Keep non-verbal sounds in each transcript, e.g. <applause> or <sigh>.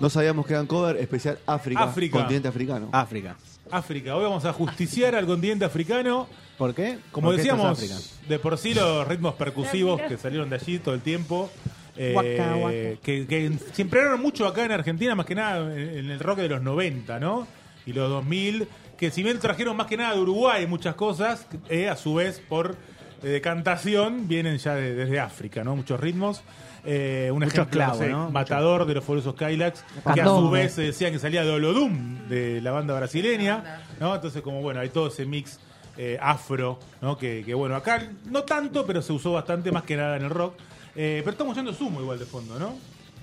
No sabíamos que eran cover especial África, África. continente africano. África. África. Hoy vamos a justiciar al continente africano. ¿Por qué? Como Porque esto es decíamos, África. de por sí los ritmos percusivos que salieron de allí todo el tiempo. eh, Guaca, guaca. Que, que se empeoraron mucho acá en Argentina, más que nada en en el rock de los 90, ¿no? Y los 2000, que si bien trajeron más que nada de Uruguay muchas cosas, eh, a su vez por eh, decantación vienen ya de- desde África, ¿no? Muchos ritmos. Eh, un Mucho ejemplo, esclavo, no sé, ¿no? Matador de los Fabulosos Kylax, que a su vez se decía que salía de Olodum, de la banda brasileña, ¿no? Entonces, como bueno, hay todo ese mix eh, afro, ¿no? Que, que, bueno, acá no tanto, pero se usó bastante más que nada en el rock. Eh, pero estamos yendo sumo igual de fondo, ¿no?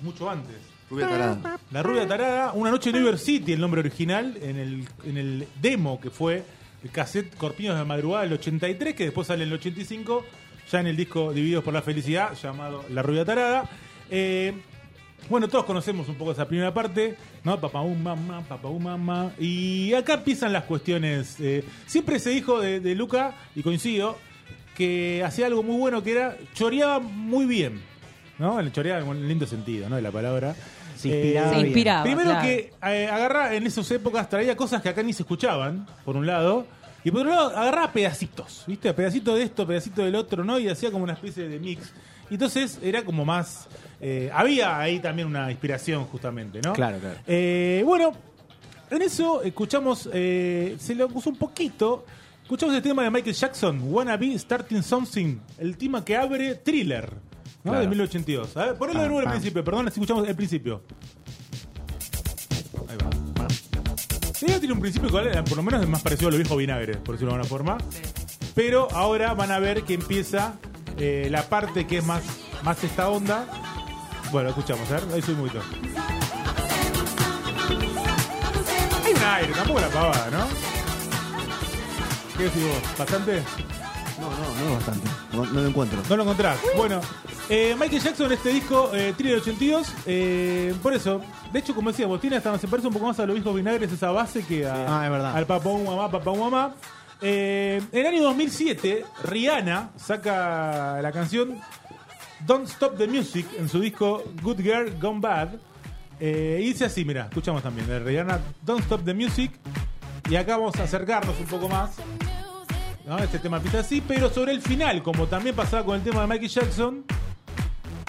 Mucho antes. Rubia tarada. La Rubia Tarada, Una Noche en New York City, el nombre original, en el, en el demo que fue el cassette Corpiños de Madrugada del 83, que después sale en el 85, ya en el disco Divididos por la Felicidad, llamado La Rubia Tarada. Eh, bueno, todos conocemos un poco esa primera parte, ¿no? Papá un mamá, papá un mamá. Y acá empiezan las cuestiones. eh, siempre se dijo de, de Luca, y coincido, que hacía algo muy bueno que era choreaba muy bien. ¿No? El choreaba en un lindo sentido, ¿no? De la palabra. Se inspiraba Eh, Se inspiraba, Primero claro. que eh, agarra en esas épocas traía cosas que acá ni se escuchaban, por un lado. Y por otro lado, agarraba pedacitos, ¿viste? Pedacito de esto, pedacito del otro, ¿no? Y hacía como una especie de mix. Y entonces era como más. eh, había ahí también una inspiración, justamente, ¿no? Claro, claro. Eh, bueno, en eso escuchamos, eh, se lo puso un poquito. Escuchamos el tema de Michael Jackson, Wanna Be Starting Something, el tema que abre Thriller, ¿no? Claro. De 1982. A ver, ponelo de nuevo al principio, perdón, así escuchamos el principio. Sí, tiene un principio igual, eh, por lo menos es más parecido a lo viejo vinagre, por decirlo de alguna forma. Pero ahora van a ver que empieza eh, la parte que es más, más esta onda. Bueno, escuchamos, a ver, ahí sube un poquito. Hay un aire, tampoco la pavada, ¿no? ¿Qué decís vos? ¿Bastante? No, no, no bastante. No, no lo encuentro. No lo encontrás. Bueno, eh, Michael Jackson, este disco, eh, 82, eh, por eso, de hecho, como decíamos, tiene hasta, se parece un poco más a los viejos vinagres esa base que a- Ah, es verdad. al Papá un Mamá, Papá un Mamá. Eh, en el año 2007, Rihanna saca la canción Don't Stop the Music en su disco Good Girl Gone Bad. Eh, y dice así, mira, escuchamos también, de Rihanna Don't Stop the Music. Y acá vamos a acercarnos un poco más. ¿no? Este tema empieza así, pero sobre el final, como también pasaba con el tema de Michael Jackson,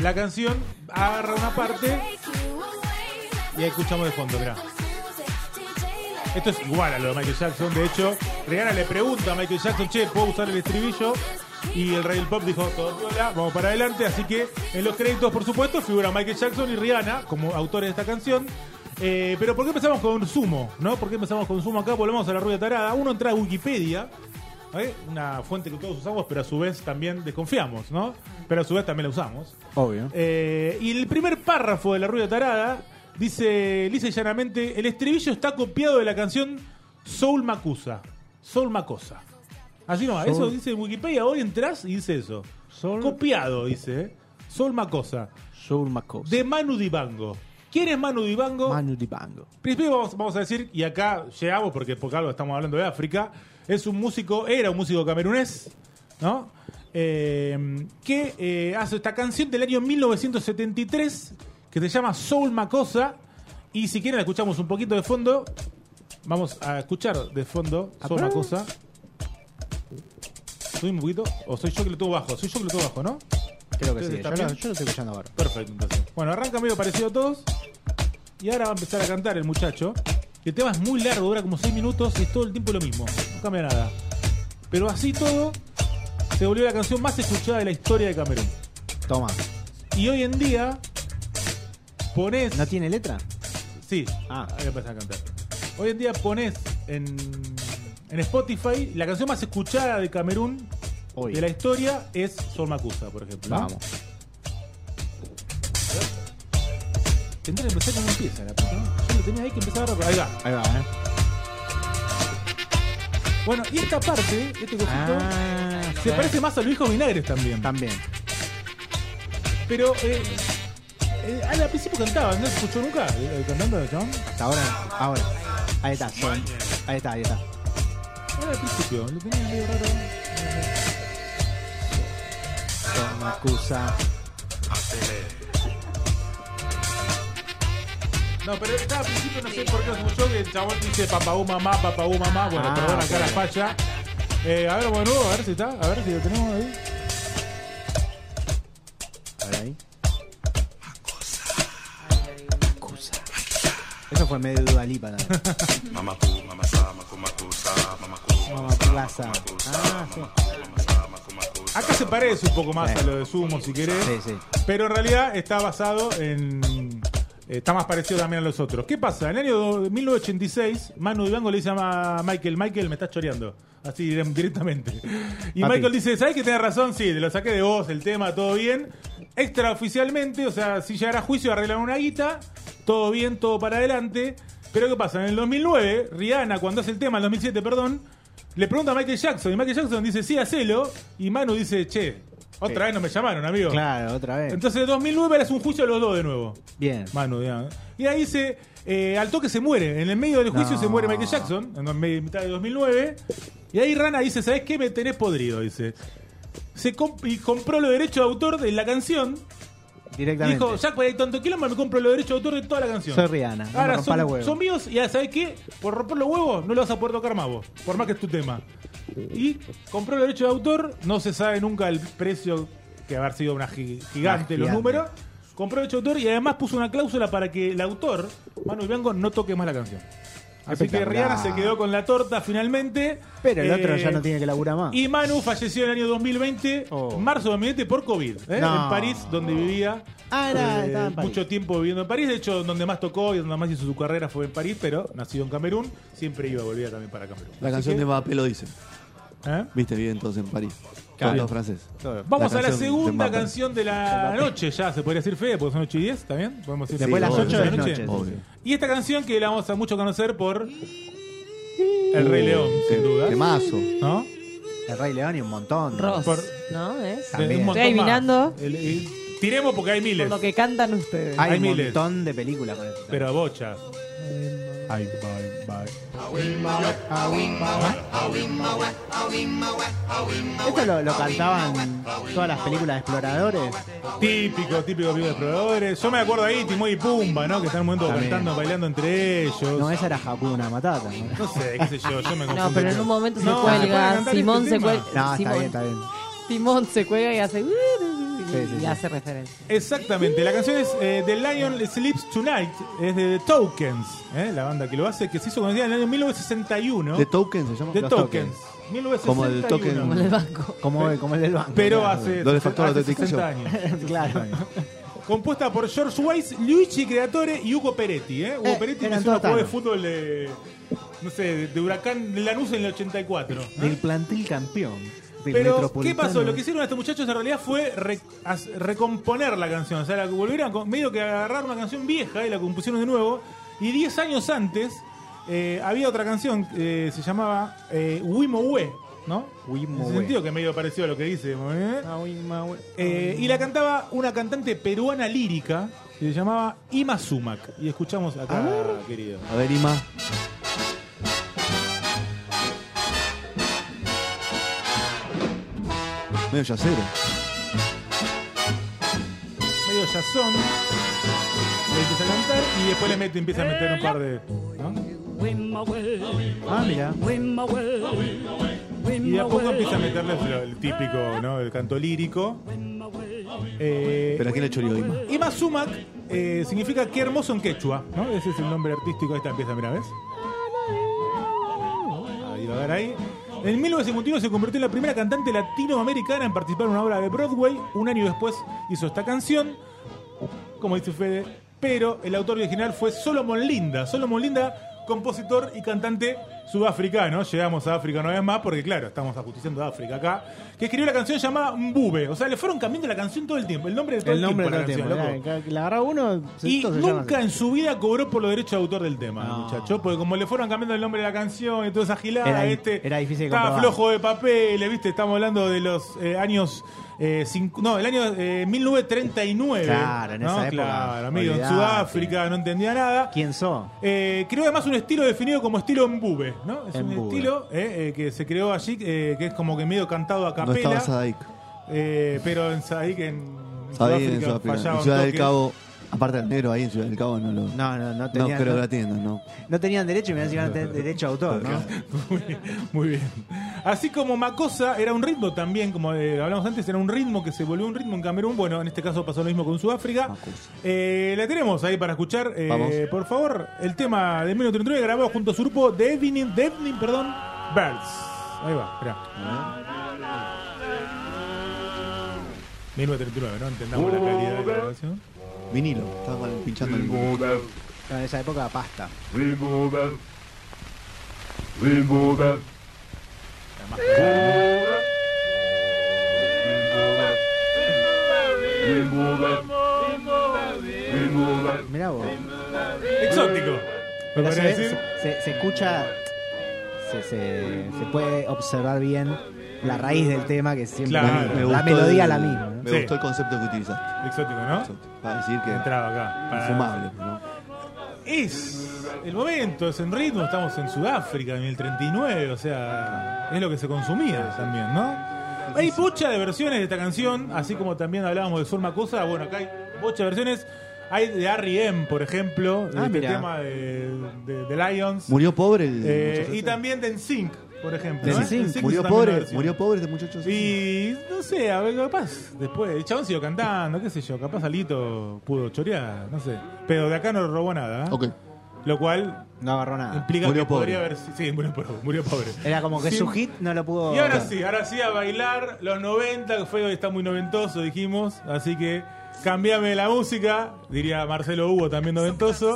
la canción agarra una parte y ahí escuchamos de fondo, mirá. Esto es igual a lo de Michael Jackson. De hecho, Rihanna le pregunta a Michael Jackson, che, ¿puedo usar el estribillo? Y el rey del pop dijo, todo piola, vamos para adelante. Así que en los créditos, por supuesto, figura Michael Jackson y Rihanna como autores de esta canción. Eh, pero ¿por qué empezamos con Sumo? ¿no? ¿Por qué empezamos con Sumo acá? Volvemos a la rubia tarada. Uno entra a Wikipedia, ¿eh? una fuente que todos usamos, pero a su vez también desconfiamos, ¿no? Pero a su vez también la usamos. Obvio. Eh, y el primer párrafo de la rubia tarada dice lisa y llanamente: el estribillo está copiado de la canción Soul Macusa. Soul Macosa. Así no, eso Soul- dice en Wikipedia. Hoy entras y dice eso. Soul- Copiado, dice. ¿eh? Soul Macosa. Soul Macos. De Manu Dibango. ¿Quién es Manu Dibango? Manu Dibango. Primero vamos, vamos a decir, y acá llegamos porque por algo estamos hablando de África, es un músico, era un músico camerunés, ¿no? Eh, que eh, hace esta canción del año 1973 que se llama Soul Macosa. Y si quieren, la escuchamos un poquito de fondo. Vamos a escuchar de fondo Soul. Macosa. ¿Subimos un poquito? ¿O soy yo que lo tengo bajo? Soy yo que lo tengo bajo, ¿no? Creo que ¿Ustedes sí. Yo lo, bien? yo lo estoy escuchando ahora. Perfecto, entonces. Bueno, arranca medio parecido a todos. Y ahora va a empezar a cantar el muchacho. El tema es muy largo, dura como 6 minutos y es todo el tiempo lo mismo. No cambia nada. Pero así todo, se volvió la canción más escuchada de la historia de Camerún. Toma. Y hoy en día, pones. ¿No tiene letra? Sí, Ah. ahí empezar a cantar. Hoy en día pones en en Spotify, la canción más escuchada de Camerún Hoy. de la historia es Sol Macusa, por ejemplo. ¿no? Vamos. Tendré que empezar como empieza la puta. ¿no? Yo lo tenía ahí que empezar a... Ahí va. Ahí va, ¿eh? Bueno, y esta parte, este cosito, Ah, se parece más a Luis Vinagres también. También. Pero eh, eh, al principio cantaba, ¿no se escuchó nunca? eh, cantando chabón. Hasta ahora, ahora. Ahí está, son. Ahí está, ahí está. Ahora al principio, lo tenía medio raro. Son acusa. No, pero estaba al principio, no sé por qué se escuchó, que el chabón dice papaú mamá, papaú mamá. Bueno, Ah, perdón, acá ok. la falla. Eh, a ver, bueno, a ver si está, a ver si lo tenemos ahí. A ver ahí. Eso fue medio Dua Lipa también. Mamá Plaza. Ah, sí. Acá se parece un poco más a lo de Sumo, si querés. Sí, sí. Pero en realidad está basado en. Está más parecido también a los otros. ¿Qué pasa? En el año do- 1986, Manu Dibango le dice a Michael: Michael, me estás choreando. Así dire- directamente. Y Papi. Michael dice: ¿Sabes que tenés razón? Sí, te lo saqué de vos, el tema, todo bien. Extraoficialmente, o sea, si llegara a juicio, arreglan una guita. Todo bien, todo para adelante. Pero ¿qué pasa? En el 2009, Rihanna, cuando hace el tema, en el 2007, perdón, le pregunta a Michael Jackson. Y Michael Jackson dice: Sí, hacelo. Y Manu dice: Che, otra vez no me llamaron, amigo. Claro, otra vez. Entonces, en 2009 era un juicio a los dos de nuevo. Bien. Manu, digamos. Y ahí se. eh, al toque se muere. En el medio del juicio No. se muere Michael Jackson, en me- mitad de 2009. Y ahí Rana dice: ¿Sabes qué? Me tenés podrido. Dice. Se comp- y compró los derechos de autor de la canción. Directamente. Dijo: Jack, hay tanto quilombo, me compro los derechos de autor de toda la canción. Soy Rihanna. No me Ahora rompa son, son míos y ya sabes qué, por romper los huevos no lo vas a poder tocar más vos, por más que es tu tema. Y compró el derecho de autor, no se sabe nunca el precio que haber sido una gi- gigante los gigante. números. Compró el derecho de autor y además puso una cláusula para que el autor, Manuel Bianco, no toque más la canción. Así que. Rihanna se quedó con la torta finalmente. Pero el otro Eh, ya no tiene que laburar más. Y Manu falleció en el año 2020, Oh. marzo de 2020, por COVID, ¿eh? No. en París, donde vivía. Ah, era- eh, en mucho tiempo viviendo en París. De hecho, donde más tocó y donde más hizo su carrera fue en París, pero nacido en Camerún, siempre iba, volvía también para Camerún. La Así canción que, de Mbappé lo dice. ¿eh? Viste bien entonces en París. Claro. Todos los franceses. Todo. Vamos La a la de segunda canción de la noche, ya se podría decir fe, porque son 8 y 10, ¿está bien? Podemos decir Después fe, las obvio. 8 de la noche. Obvio. Y esta canción que la vamos a mucho conocer por El Rey León, sin duda. Temazo. ¿No? El Rey León y un montón. Ross, Por- ¿no? ¿Es? De- También. un montón Estoy más. adivinando. El- el- tiremos porque hay Por miles. lo que cantan ustedes. Hay, Hay un miles. montón de películas con esto. Pero bocha. Ay, bye, bye. Esto lo, lo cantaban todas las películas de exploradores. Típico, típico pico de exploradores. Yo me acuerdo ahí, Timón y Pumba, ¿no? Que están en un momento También. cantando, bailando entre ellos. No, esa era Hakuna Matata. ¿no? Sé, qué sé yo, yo me No, pero en un momento se No, se puede cuelga. cantar Simón este se tema. cuelga. No, está Simón, bien, está bien. Simón se cuelga y hace. Sí, sí, y sí. hace referencia. Exactamente, la canción es eh, The Lion Sleeps Tonight, es de The Tokens, ¿eh? la banda que lo hace, que se hizo conocida en el año 1961. ¿The Token se llama? The Los Tokens. Tokens. 1961. Como el token- Como el banco. Como, como el del banco. Pero claro. hace, Doble factor hace autenticación. 60 años. <laughs> Claro. Compuesta por George Weiss, Luigi Creatore y Hugo Peretti. ¿eh? Hugo Eh, Peretti es un jugador de fútbol de, no sé, de, de Huracán de Lanús en el 84. ¿eh? Del plantel campeón. Pero, ¿qué pasó? Lo que hicieron estos muchachos en realidad fue re- recomponer la canción. O sea, la volvieron, a- medio que agarrar una canción vieja y la compusieron de nuevo. Y 10 años antes eh, había otra canción que se llamaba eh, ¿no? Wimowe. En ese sentido, que medio parecido a lo que dice. ¿eh? Ah. Eh, y la cantaba una cantante peruana lírica que se llamaba Ima Sumac. Y escuchamos acá, querido. A ver, Ima. Medio yacero. Medio jazón. Le empieza a cantar y después le mete, empieza a meter un par de. ¿no? Ah, mira. Y de a poco empieza a meterle el, el típico, ¿no? El canto lírico. Eh, ¿Pero a quién le choreó Ima? Ima Sumac eh, significa qué hermoso en quechua, ¿no? Ese es el nombre artístico. Ahí está, empieza, mira, ¿ves? Ahí va a ver ahí. En 1951 se convirtió en la primera cantante latinoamericana en participar en una obra de Broadway. Un año después hizo esta canción, como dice Fede, pero el autor original fue Solomon Linda. Solomon Linda, compositor y cantante sudafricano, llegamos a África una vez más, porque claro, estamos ajusticiando a África acá, que escribió la canción llamada Mbube. O sea, le fueron cambiando la canción todo el tiempo, el nombre de todo el, El nombre tiempo. todo la tiempo. canción, loco. La agarra uno. Y nunca en su vida cobró por los derechos de autor del tema, No. muchacho. Porque como le fueron cambiando el nombre de la canción y toda esa gilada, Era este, era difícil de estaba comprobar. flojo de papel, ¿viste? Estamos hablando de los eh, años. eh, cinco- no, el año eh, 1939. Claro, en ¿no? esa época. Claro, amigo, en. Sudáfrica, no entendía nada. ¿Quién sos? Eh, creó además un estilo definido como estilo Mbube, ¿no? Es un Mbube. estilo eh, eh, que se creó allí, eh, que es como que medio cantado a No capela. estaba Sadaik. eh, pero en Sadik, en Sadaik en Sudáfrica, Sudáfrica. fallaba En un Ciudad del. Cabo, aparte del negro ahí en Ciudad del Cabo, no lo. No, no, no no tenían, creo que no, la tiendan, no. no tenían derecho y me decían tener derecho a autor, ¿no? <laughs> Muy bien, muy bien. Así como Makosa era un ritmo también, como eh, hablamos antes, era un ritmo que se volvió un ritmo en Camerún. Bueno, en este caso pasó lo mismo con Sudáfrica. Eh, la tenemos ahí para escuchar. eh, Vamos. por favor, el tema de 1939 grabado junto a su grupo de Evening, de Evening, perdón, Birds. Ahí va, esperá. 1939, ¿no? Entendamos la calidad de la grabación. Vinilo, estaba mal pinchando el vinilo. En esa época pasta. Mirá vos. Exótico. ¿Me Pero se, decir? se- se escucha, se, se- se puede observar bien la raíz del tema, que siempre Claro. Me la melodía el- la misma. ¿no? Me Sí. gustó el concepto que utilizaste. Exótico, ¿no? Para decir que Entraba acá. para- fumable, ¿no? Es el momento, es en ritmo, estamos en Sudáfrica en el 39, o sea, es lo que se consumía también, ¿no? Hay bocha de versiones de esta canción, así como también hablábamos de Sol Macosa, bueno, acá hay bocha de versiones. Hay de R.E.M., por ejemplo, de Ah, este mirá. tema de, de- de Lions. Murió pobre el Eh, y también de NSYNC, por ejemplo. ¿eh? NSYNC, NSYNC Murió pobre, murió pobre este muchacho. Y no sé, a ver, capaz, después, el chabón siguió cantando, qué sé yo, capaz Alito pudo chorear, no sé. Pero de acá no robó nada, ¿eh? Ok. Lo cual No agarró nada. implica Murió que pobre. podría haber sí, murió pobre, murió pobre. Era como que Sí. su hit no lo pudo. Y ahora sí, ahora sí a bailar los 90, que fue está muy noventoso, dijimos, así que cambiame la música, diría Marcelo Hugo también noventoso.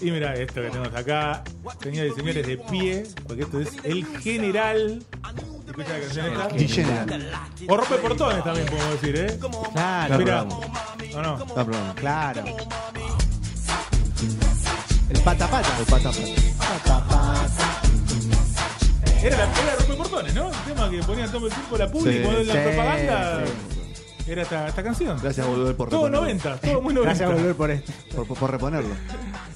Y mira esto que tenemos acá, señores y señores de pie, porque esto es el general. Escucha la canción esta. G-General. O rompe portones también podemos decir, ¿eh? Claro, Mira. ¿o no? Está claro. El pata pata. El pata pata. Era la era rompe portones, ¿no? El tema que ponían todo el tiempo la publi Sí, cuando en la sí, propaganda. sí. Era esta, esta canción. Gracias a volver por Todo reponerlo. 90, todo muy 90. Gracias a volver por esto. Por, por- por reponerlo.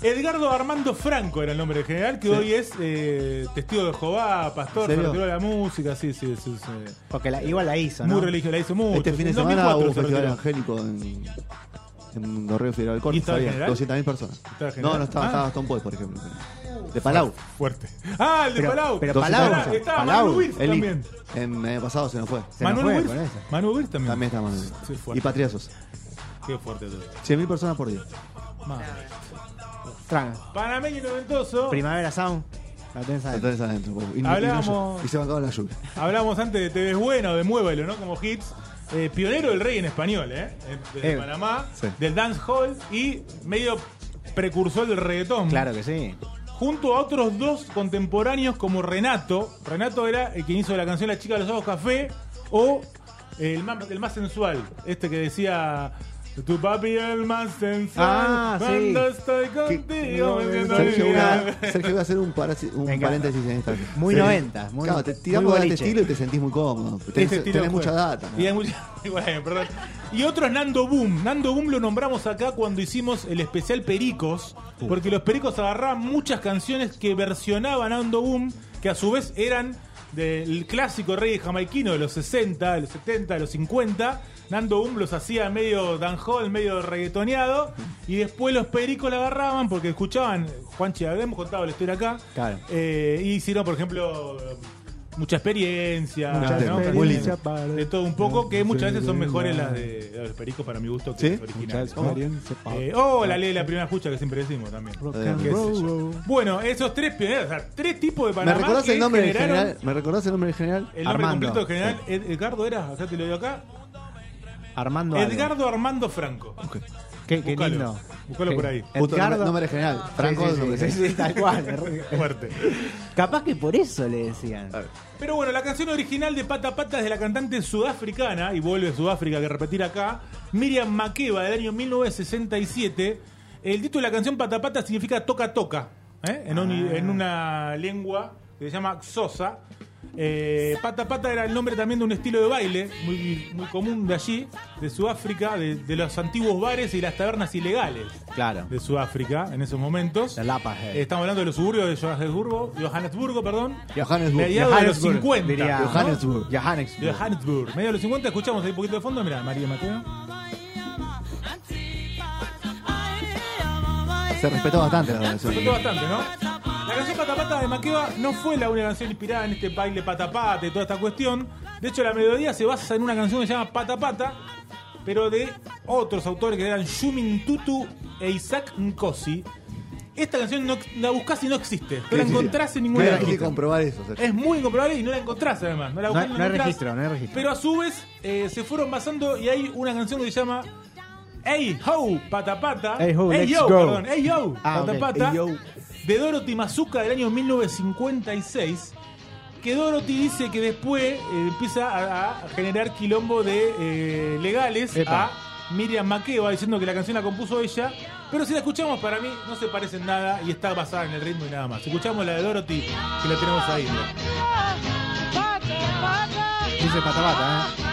Edgardo Armando Franco era el nombre general, que Sí. hoy es eh, testigo de Jehová, pastor, se retiró de la música, sí, sí, sí. sí. Porque la- igual la hizo, ¿no? Muy religioso, la hizo mucho. Este fin de semana 2004 hubo un festival retiró. angélico en, en Correo Federal ¿Y Corte. estaba Sabía, general? 200.000 personas. No, no estaba, Ah. estaba Stone Boy, por ejemplo. De Palau. Fuerte. Ah, el de Pero- Palau. pero Palau, estaba Palau, Manu El también. En el año pasado se nos fue. Se nos Manuel fue con. Manu también. También está Manuel. Sí, fuerte. Y Patriazos. Qué fuerte todo. 100.000 personas por día. Madre. Tranca. Panameño noventoso. Primavera Sound. La tenés adentro. Entonces adentro. Y, y no- y se bancaba la lluvia. Hablamos antes de Te ves bueno, de Muévelo, ¿no? Como hits. Eh, pionero del rey en español, ¿eh? Desde Eh, Panamá, sí. del dancehall y medio precursor del reggaetón. Claro que sí. Junto a otros dos contemporáneos como Renato. Renato era el quien hizo la canción La chica de los ojos café o el más, el más sensual, este que decía tu papi el más sensual. Ah, sí. Cuando estoy contigo Sergio, voy a, libre. Sergio, voy a hacer un, parasi- un paréntesis en esta. Muy Sí. 90. Muy, claro, te tiramos de este estilo y te sentís muy cómodo. Tenés, Este mucha data. ¿no? Y, hay mucha- <laughs> y bueno, perdón. Y otro es Nando Boom. Nando Boom lo nombramos acá cuando hicimos el especial Pericos, porque los Pericos agarraban muchas canciones que versionaba Nando Boom, que a su vez eran del clásico reggae jamaiquino de los 60, de los 70, de los 50. Nando Boom los hacía medio dancehall, medio reggaetoneado, y después los Pericos la agarraban porque escuchaban, Juanchi, habíamos contado la historia acá, Claro. eh, y hicieron, por ejemplo, mucha experiencia, Mucha ¿no? experiencia de todo un poco, que muchas veces son mejores las de, los pericos para mi gusto que ¿Sí? las Eh, o la ley de la primera escucha que siempre decimos también. Eh. Bueno, esos tres pioneros, o sea, tres tipos de ¿Me Panamá recordás que el nombre del general? ¿Me recordás el nombre del general? El nombre Armando. completo del general, Ed- Edgardo era, acá te lo digo acá. Armando algo. Edgardo Armando Franco. Qué, qué Buscalo. lindo. Buscalo Qué- por ahí. Justo Edgardo. nombre, nombre general. Franco Sí, es sí, nombre sí, general. sí, tal cual. Fuerte. Capaz que por eso le decían. Pero bueno, la canción original de Pata Pata es de la cantante sudafricana, y vuelve Sudáfrica que repetir acá, Miriam Makeba del año 1967. El título de la canción Pata Pata significa toca toca, ¿eh? en, un- en una lengua que se llama Xosa. Eh, pata Pata era el nombre también de un estilo de baile muy, muy común de allí, de Sudáfrica, de, de los antiguos bares y las tabernas ilegales Claro. de Sudáfrica en esos momentos. La Lapa. Eh, Estamos hablando de los suburbios de Johannesburgo, Johannesburgo, perdón. Johannesburg. Mediados de los 50. Diría, ¿no? Johannesburg. Johannesburg. Johannesburg. Medio de los 50, escuchamos ahí un poquito de fondo. Mira, María Mateo. Se respetó bastante la canción. gustó bastante, ¿no? La canción Pata Pata de Maqueva no fue la única canción inspirada en este baile Pata Pata y toda esta cuestión. De hecho, la melodía se basa en una canción que se llama Pata Pata, pero de otros autores que eran Shumin Tutu e Isaac Nkosi. Esta canción no, la buscás y no existe. No la encontrás en ningún Hay lado. que comprobar eso. Sergio. Es muy incomprobable y no la encontrás además. No, la No buscás hay- y no hay encontrás. registro, no hay registro. Pero a su vez eh, se fueron basando y hay una canción que se llama Hey Ho Pata Pata. Hey Ho, let's Yo, go. perdón. Hey Yo Ah, Pata ok. Pata. Hey, yo. De Dorothy Mazuka del año 1956. Que Dorothy dice que después eh, empieza a, a generar quilombo de eh, legales Epa. a Miriam Makeba diciendo que la canción la compuso ella. Pero si la escuchamos, para mí no se parece en nada y está basada en el ritmo y nada más. Escuchamos la de Dorothy, que la tenemos ahí. Dice pata pata, ¿eh?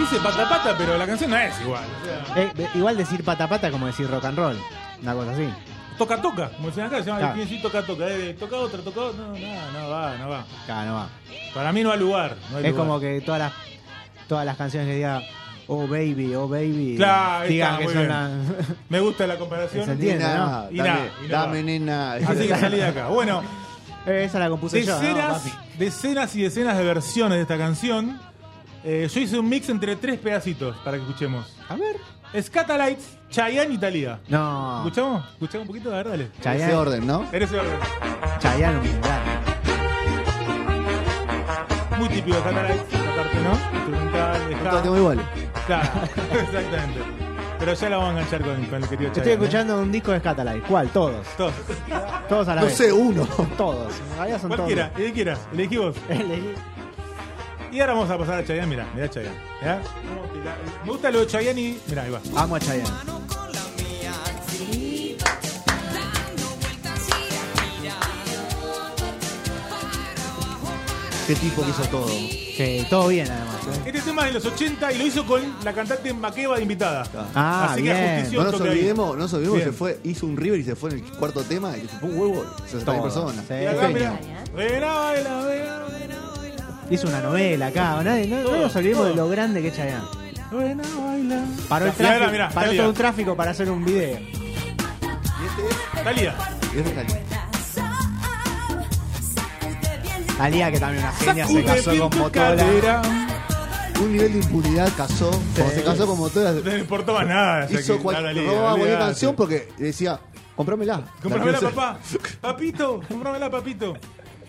Dice pata pata, pero la canción no es igual. o sea, Eh, igual decir pata pata como decir rock and roll. Una cosa así. toca toca, como decían acá, se llama Claro. ¿quién sí toca toca? Eh, toca otra, toca otra. No, no, no va, no va. Claro, no va. Para mí no hay lugar. no hay Es lugar. como que todas las todas las canciones que diga oh baby, oh baby, Claro, digan que son la- <laughs> Me gusta la comparación. Se entiende. Nena, Y dame, nada, y no dame nena. Así que salí de acá. Bueno, Eh, esa la compuse yo, ¿no, decenas, decenas y decenas de versiones de esta canción. Eh, yo hice un mix entre tres pedacitos para que escuchemos. A ver. Scatalites, Chayanne y Thalía. No. ¿Escuchamos? ¿Escuchamos un poquito? A ver, dale. Ese Chayanne, orden, ¿no? En ese orden. Chayanne, un grande. Muy típico de Scatalites, esta parte, ¿no? Instrumental, ska. temas iguales. Claro, <laughs> exactamente. Pero ya la vamos a enganchar con, con el querido Estoy Chayanne, ¿eh? escuchando un disco de Scatalight. ¿Cuál? Todos. Todos. Todos a la No vez. sé, uno. Todos. En realidad son Cualquiera, todos. el que quieras, elegí vos. Elegí. Y ahora vamos a pasar a Chayanne, mirá, mirá Chayanne. Me gusta lo de Chayanne y. Mirá, ahí va. Amo a Chayanne. Qué tipo que hizo todo. Sí, todo bien además. ¿eh? Este tema es de los 80 y lo hizo con la cantante Makeba de invitada. Ah, Así bien. que ajustició No nos ahí. olvidemos, no nos olvidemos que Bien. se fue, hizo un River y se fue en el cuarto tema y se fue un huevo. 60 Todo. personas. Sí. Y acá, Genio. mirá. Ven a Hizo una novela acá. Nadie, no, no Todo, nos olvidemos todo. de lo grande que es Chayanne. ven a bailar. Paró el tráfico, mirá, paró Thalía. todo un tráfico para hacer un video. Talía. Y ese es el- Talía, que también una genia, se casó con Motola. cadera. Un nivel de impunidad casó. Como se casó con Motola, No le importaba nada. hizo cualquier canción porque decía, comprámela. Comprámela, papá. Papito, comprámela, papito.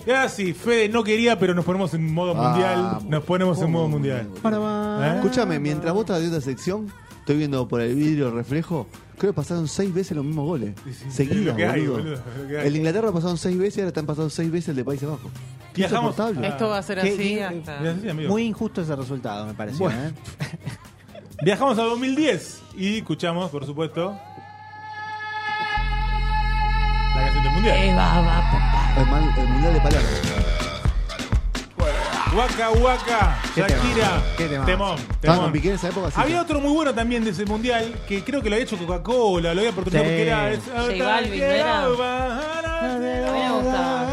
Y ahora sí, Fede no quería, pero nos ponemos en modo Ah, mundial. Nos ponemos en modo mundial. ¿Eh? Escúchame, mientras vos estás viendo esta sección, estoy viendo por el vidrio reflejo, creo que pasaron seis veces los mismos goles. sí, Seguidos, lo que hay, boludo. boludo, es lo que hay. El de Inglaterra pasaron seis veces y ahora están pasando seis veces el de Países Bajos. Qué Viajamos- insoportable. Esto va a ser ¿Qué- así qué- hasta... Muy injusto ese resultado, me pareció. Bueno. ¿eh? <laughs> Viajamos a 2010 y escuchamos, por supuesto, mundial. Eh, va, va, papá. El, man- el Mundial de Palermo. Waka Waka, ¿Qué Shakira? ¿Qué temón, ¿Estaban temón. Piqué en esa época? Sí, Había otro muy bueno también de ese mundial que creo que lo había hecho Coca-Cola, lo había oportunidad Sí. porque era. J Balvin, ¿no era? A mí me gusta.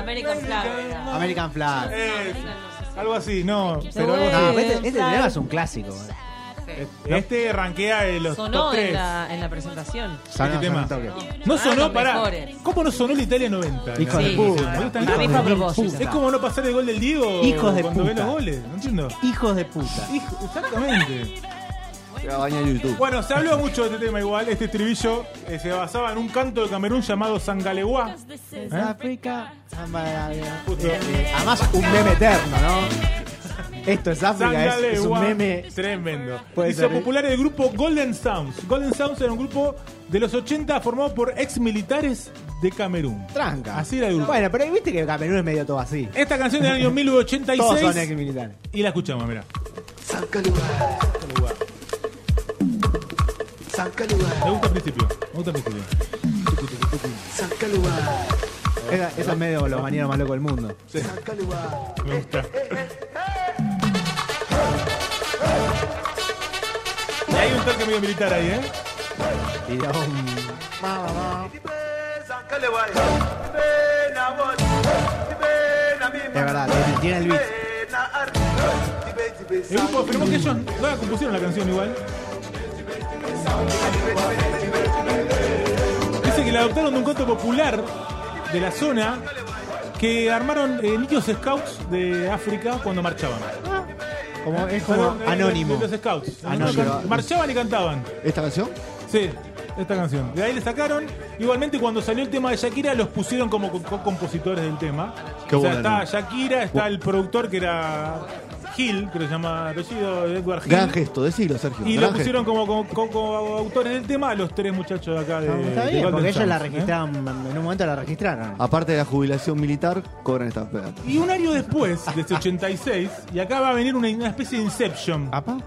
American Flag. era. American Flag. Eh, algo así, no, pero algo No, así. pero este, este tema es un clásico. ¿eh? Este rankea en los Sonó top en 3. la, en la presentación. Sonó, Este tema. sonó. No Ah, sonó, pará. mejores. ¿Cómo no sonó la Italia 90? Hijo de puta. Es como no pasar el gol del Diego Hijos de cuando ve puta. los goles, no entiendo. Hijos de puta. Hijo, exactamente. Se va a bañar en YouTube. Bueno, se habló mucho de este tema igual. Este estribillo eh, se basaba en un canto de Camerún llamado Sangalewa. África. Justo. Eh, eh, además, un meme eterno, ¿no? Esto es África, es, es un meme. Tremendo. Puede Hizo ser, ¿eh? popular el grupo Golden Sounds. Golden Sounds era un grupo de los 80 formado por ex militares de Camerún. Tranca. Así era el grupo. Bueno, pero viste que Camerún es medio todo así. Esta canción del año <laughs> Todos son 1986 ex militares. y la escuchamos, mira. Me gusta el principio. Me gusta el principio. Esa, esa es medio los manieros más locos del mundo. Me gusta. Hay un toque medio militar ahí, ¿eh? Es verdad, tiene- tiene el beat. El grupo afirmó que ellos no la compusieron la canción igual. Dice que la adoptaron de un canto popular de la zona que armaron eh, niños scouts de África cuando marchaban. Como, es como eh, anónimo. de los scouts. Anónimo. Marchaban y cantaban. ¿Esta canción? Sí, esta canción. De ahí le sacaron. Igualmente, cuando salió el tema de Shakira, los pusieron como co- co- compositores del tema. Qué o sea, bueno. está Shakira, está el productor que era Gil, creo que se llama apellido Edward Gil. Gran gesto, decilo, Sergio. Y lo pusieron como, como, como autores del tema a los tres muchachos de acá de. Está de bien, porque ellos la ¿eh? registraron, en un momento la registraron. Aparte de la jubilación militar, cobran esta plata. Y un año después, desde 86, y acá va a venir una, una especie de Inception. ¿Apa?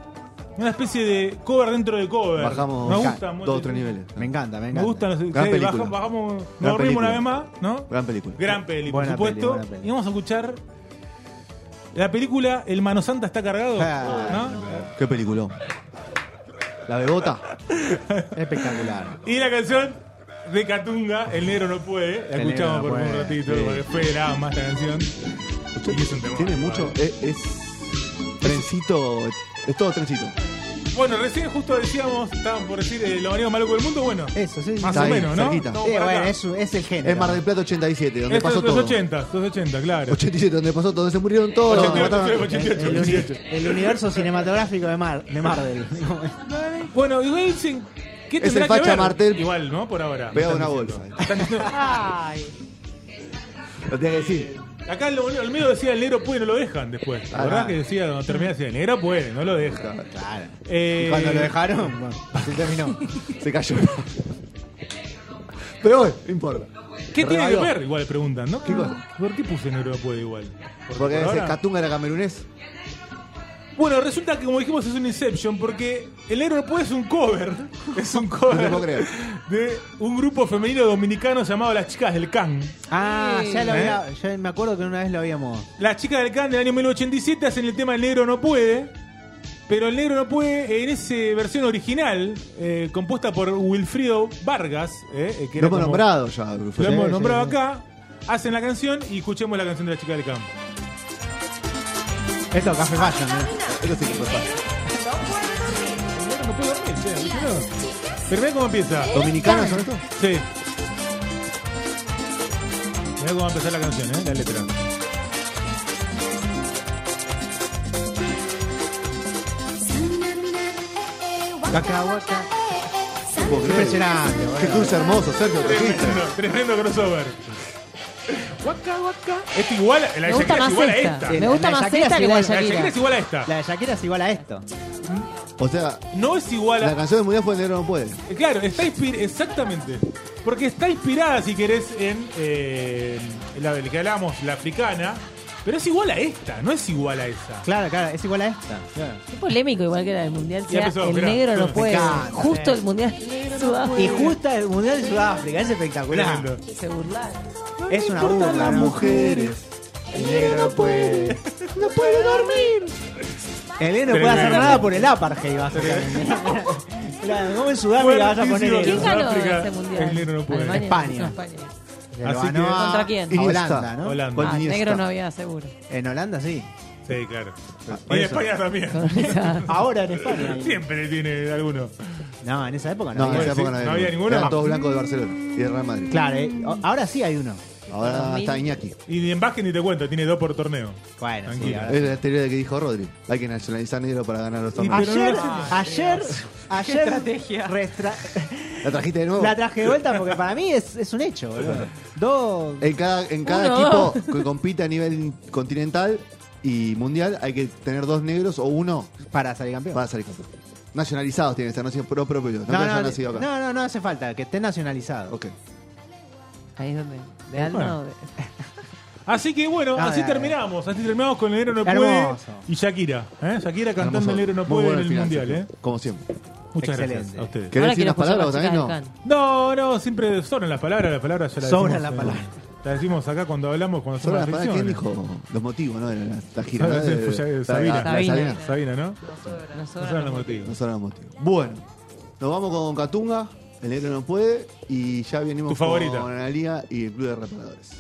Una especie de cover dentro de cover. Bajamos Me gusta mucho. dos o tres niveles. Me encanta, me encanta. Me gustan los. Gran sí, película. bajamos, bajamos, nos dormimos película. una vez más, ¿no? Gran película. Gran peli, por supuesto. peli, buena peli. Y vamos a escuchar la película El Mano Santa está cargado. Ah. ¿no? Qué película. La bebota. <laughs> Espectacular. Y la canción de Catunga, El Negro No Puede. La El escuchamos por un ratito, sí. porque fue la más esta canción. Y es un temón. Tiene mucho. Es, es trencito. Es todo trencito. Bueno, recién justo decíamos, estaban por decir eh, lo maníaco más loco del mundo. Bueno, Eso, sí. más Está o ahí, menos, ¿no? cerquita. Estamos Eh, por bueno, acá. es, es el género. Es Mar del Plata 87, donde Esto pasó es los todo. 80, los 80, claro. 87, donde pasó todo. Donde se murieron todos. donde 88, mataron- 88, el, uni- 88. el universo cinematográfico de, Mar, de Marvel. Bueno, igual dicen. ¿Qué Es tendrá el facha ver? Martel. Igual, ¿no? Por ahora. Pegado me una bolsa. diciendo. Están diciendo- Ay. Lo tenía que decir. Acá el, el medio decía el negro puede no lo dejan después. La verdad ah. que decía, cuando termina decía, el negro puede, no lo deja. Claro. Eh, Cuando lo dejaron, bueno, así terminó. Se cayó. Pero bueno, no importa. ¿Qué tiene que ver? Igual preguntan, ¿no? ¿Qué cosa? ¿Por qué puse negro puede igual? Por- Porque por ese ahora- Catunga era camerunés. Bueno, resulta que como dijimos es un Inception porque el negro no puede <laughs> es un cover. Es un No te cover puedo creer. de un grupo femenino dominicano llamado Las Chicas del Can. Ah, ya lo ¿Eh? había. Yo me acuerdo que una vez lo habíamos. Las Chicas del Can del año 1987 hacen el tema El negro no puede. Pero el negro no puede en esa versión original, eh, compuesta por Wilfrido Vargas, eh, eh, que Lo era hemos como- nombrado ya. Lo hemos Sí, nombrado sí, acá. Hacen la canción y escuchemos la canción de la chica del campo. Esto es Café Fashion, ¿eh? Eso sí que fue fácil. No puedo dormir, che, alucinado. Pero mirá cómo empieza. ¿Dominicanos son estos? Sí. Mirá cómo va a empezar la canción, ¿eh? La letra. Creer. Impresionante, Qué cruce hermoso, Sergio. Tremendo, tremendo crossover. Waka, waka. Esta igual, la de Me gusta Shakira es más igual a esta. esta. Sí, Me gusta la de más Shakira esta es que la de igual, La de Shakira Shakira. es igual a esta. La de Shakira es igual a esto. O sea, No es igual a. la canción del mundial fue el negro no puede. Eh, Claro, está inspirada, exactamente. Porque está inspirada, si querés, en eh, la del que hablábamos, la africana. Pero es igual a esta, no es igual a esa. Claro, claro, es igual a esta. Qué polémico, igual que la del mundial. Ya sea, empezó, el mirá. negro no Me puede. encanta, Justo sí. el mundial Sudáfrica. Y justo el Mundial de Sudáfrica, es espectacular. Tremendo. Se burlaron. Es una burla, las mujeres. El negro no puede. No puede dormir. El negro no puede hacer nada por el apartheid, básicamente. Claro, como en Sudáfrica vas a poner ¿Quién ganó Sudáfrica, ese mundial? el negro no puede. Alemania. España. No, España. Así ganó que- a- ¿Contra quién? Holanda, ¿no? Holanda. ¿Cuál Ah, Iniesta? negro no había seguro. En Holanda sí. Sí, claro. por y en eso. España también. <laughs> Ahora en España. <laughs> Siempre tiene alguno. No, en esa época no. No, en había. esa sí, época no había, no había ninguno. Eran todos blancos de Barcelona y de Real Madrid. Claro, eh, ahora sí hay uno. Ahora 2000. está Iñaki. Y en básquet ni te cuento, tiene dos por torneo. Bueno, sí, Tranquilo. ahora Es la teoría de que dijo Rodri. Hay que nacionalizar negro para ganar los torneos. pero Ayer, no ayer, ayer, estrategia. restra- ¿La trajiste de nuevo? la traje de vuelta porque para mí es, es un hecho, boludo. Dos. En cada, en cada Uno. equipo que compite a nivel continental y mundial hay que tener dos negros o uno Para salir campeón. para salir campeón. Nacionalizados tienen que estar, no siempre pro propio. No, no, que hayan no, nacido acá. no, no, no hace falta, que esté nacionalizado. Ok. Ahí es donde. De alma Bueno. o de- <laughs> Así que bueno, Ah, así ya, terminamos. Así terminamos con el negro no Hermoso. puede y Shakira. ¿eh? Shakira cantando Hermoso. el negro no Muy puede en el final, mundial. ¿eh? Como siempre. Muchas Excelente. gracias a ustedes. ¿Querés decir unas palabras también? No. No, no, siempre sobran las palabras. Las palabras ya las Sobran las eh, palabras. Las decimos acá cuando hablamos, cuando hacemos la las palabra, ¿quién dijo los motivos, no? De la, la gira. ¿no? De- fue ya- la- Sabina. la- la Sabina. Sabina, ¿no? Nos No sobran los motivos. No son los motivos. Bueno, nos vamos con Catunga, el negro no puede, y ya venimos Tu favorita. con Analia y el Club de Reparadores.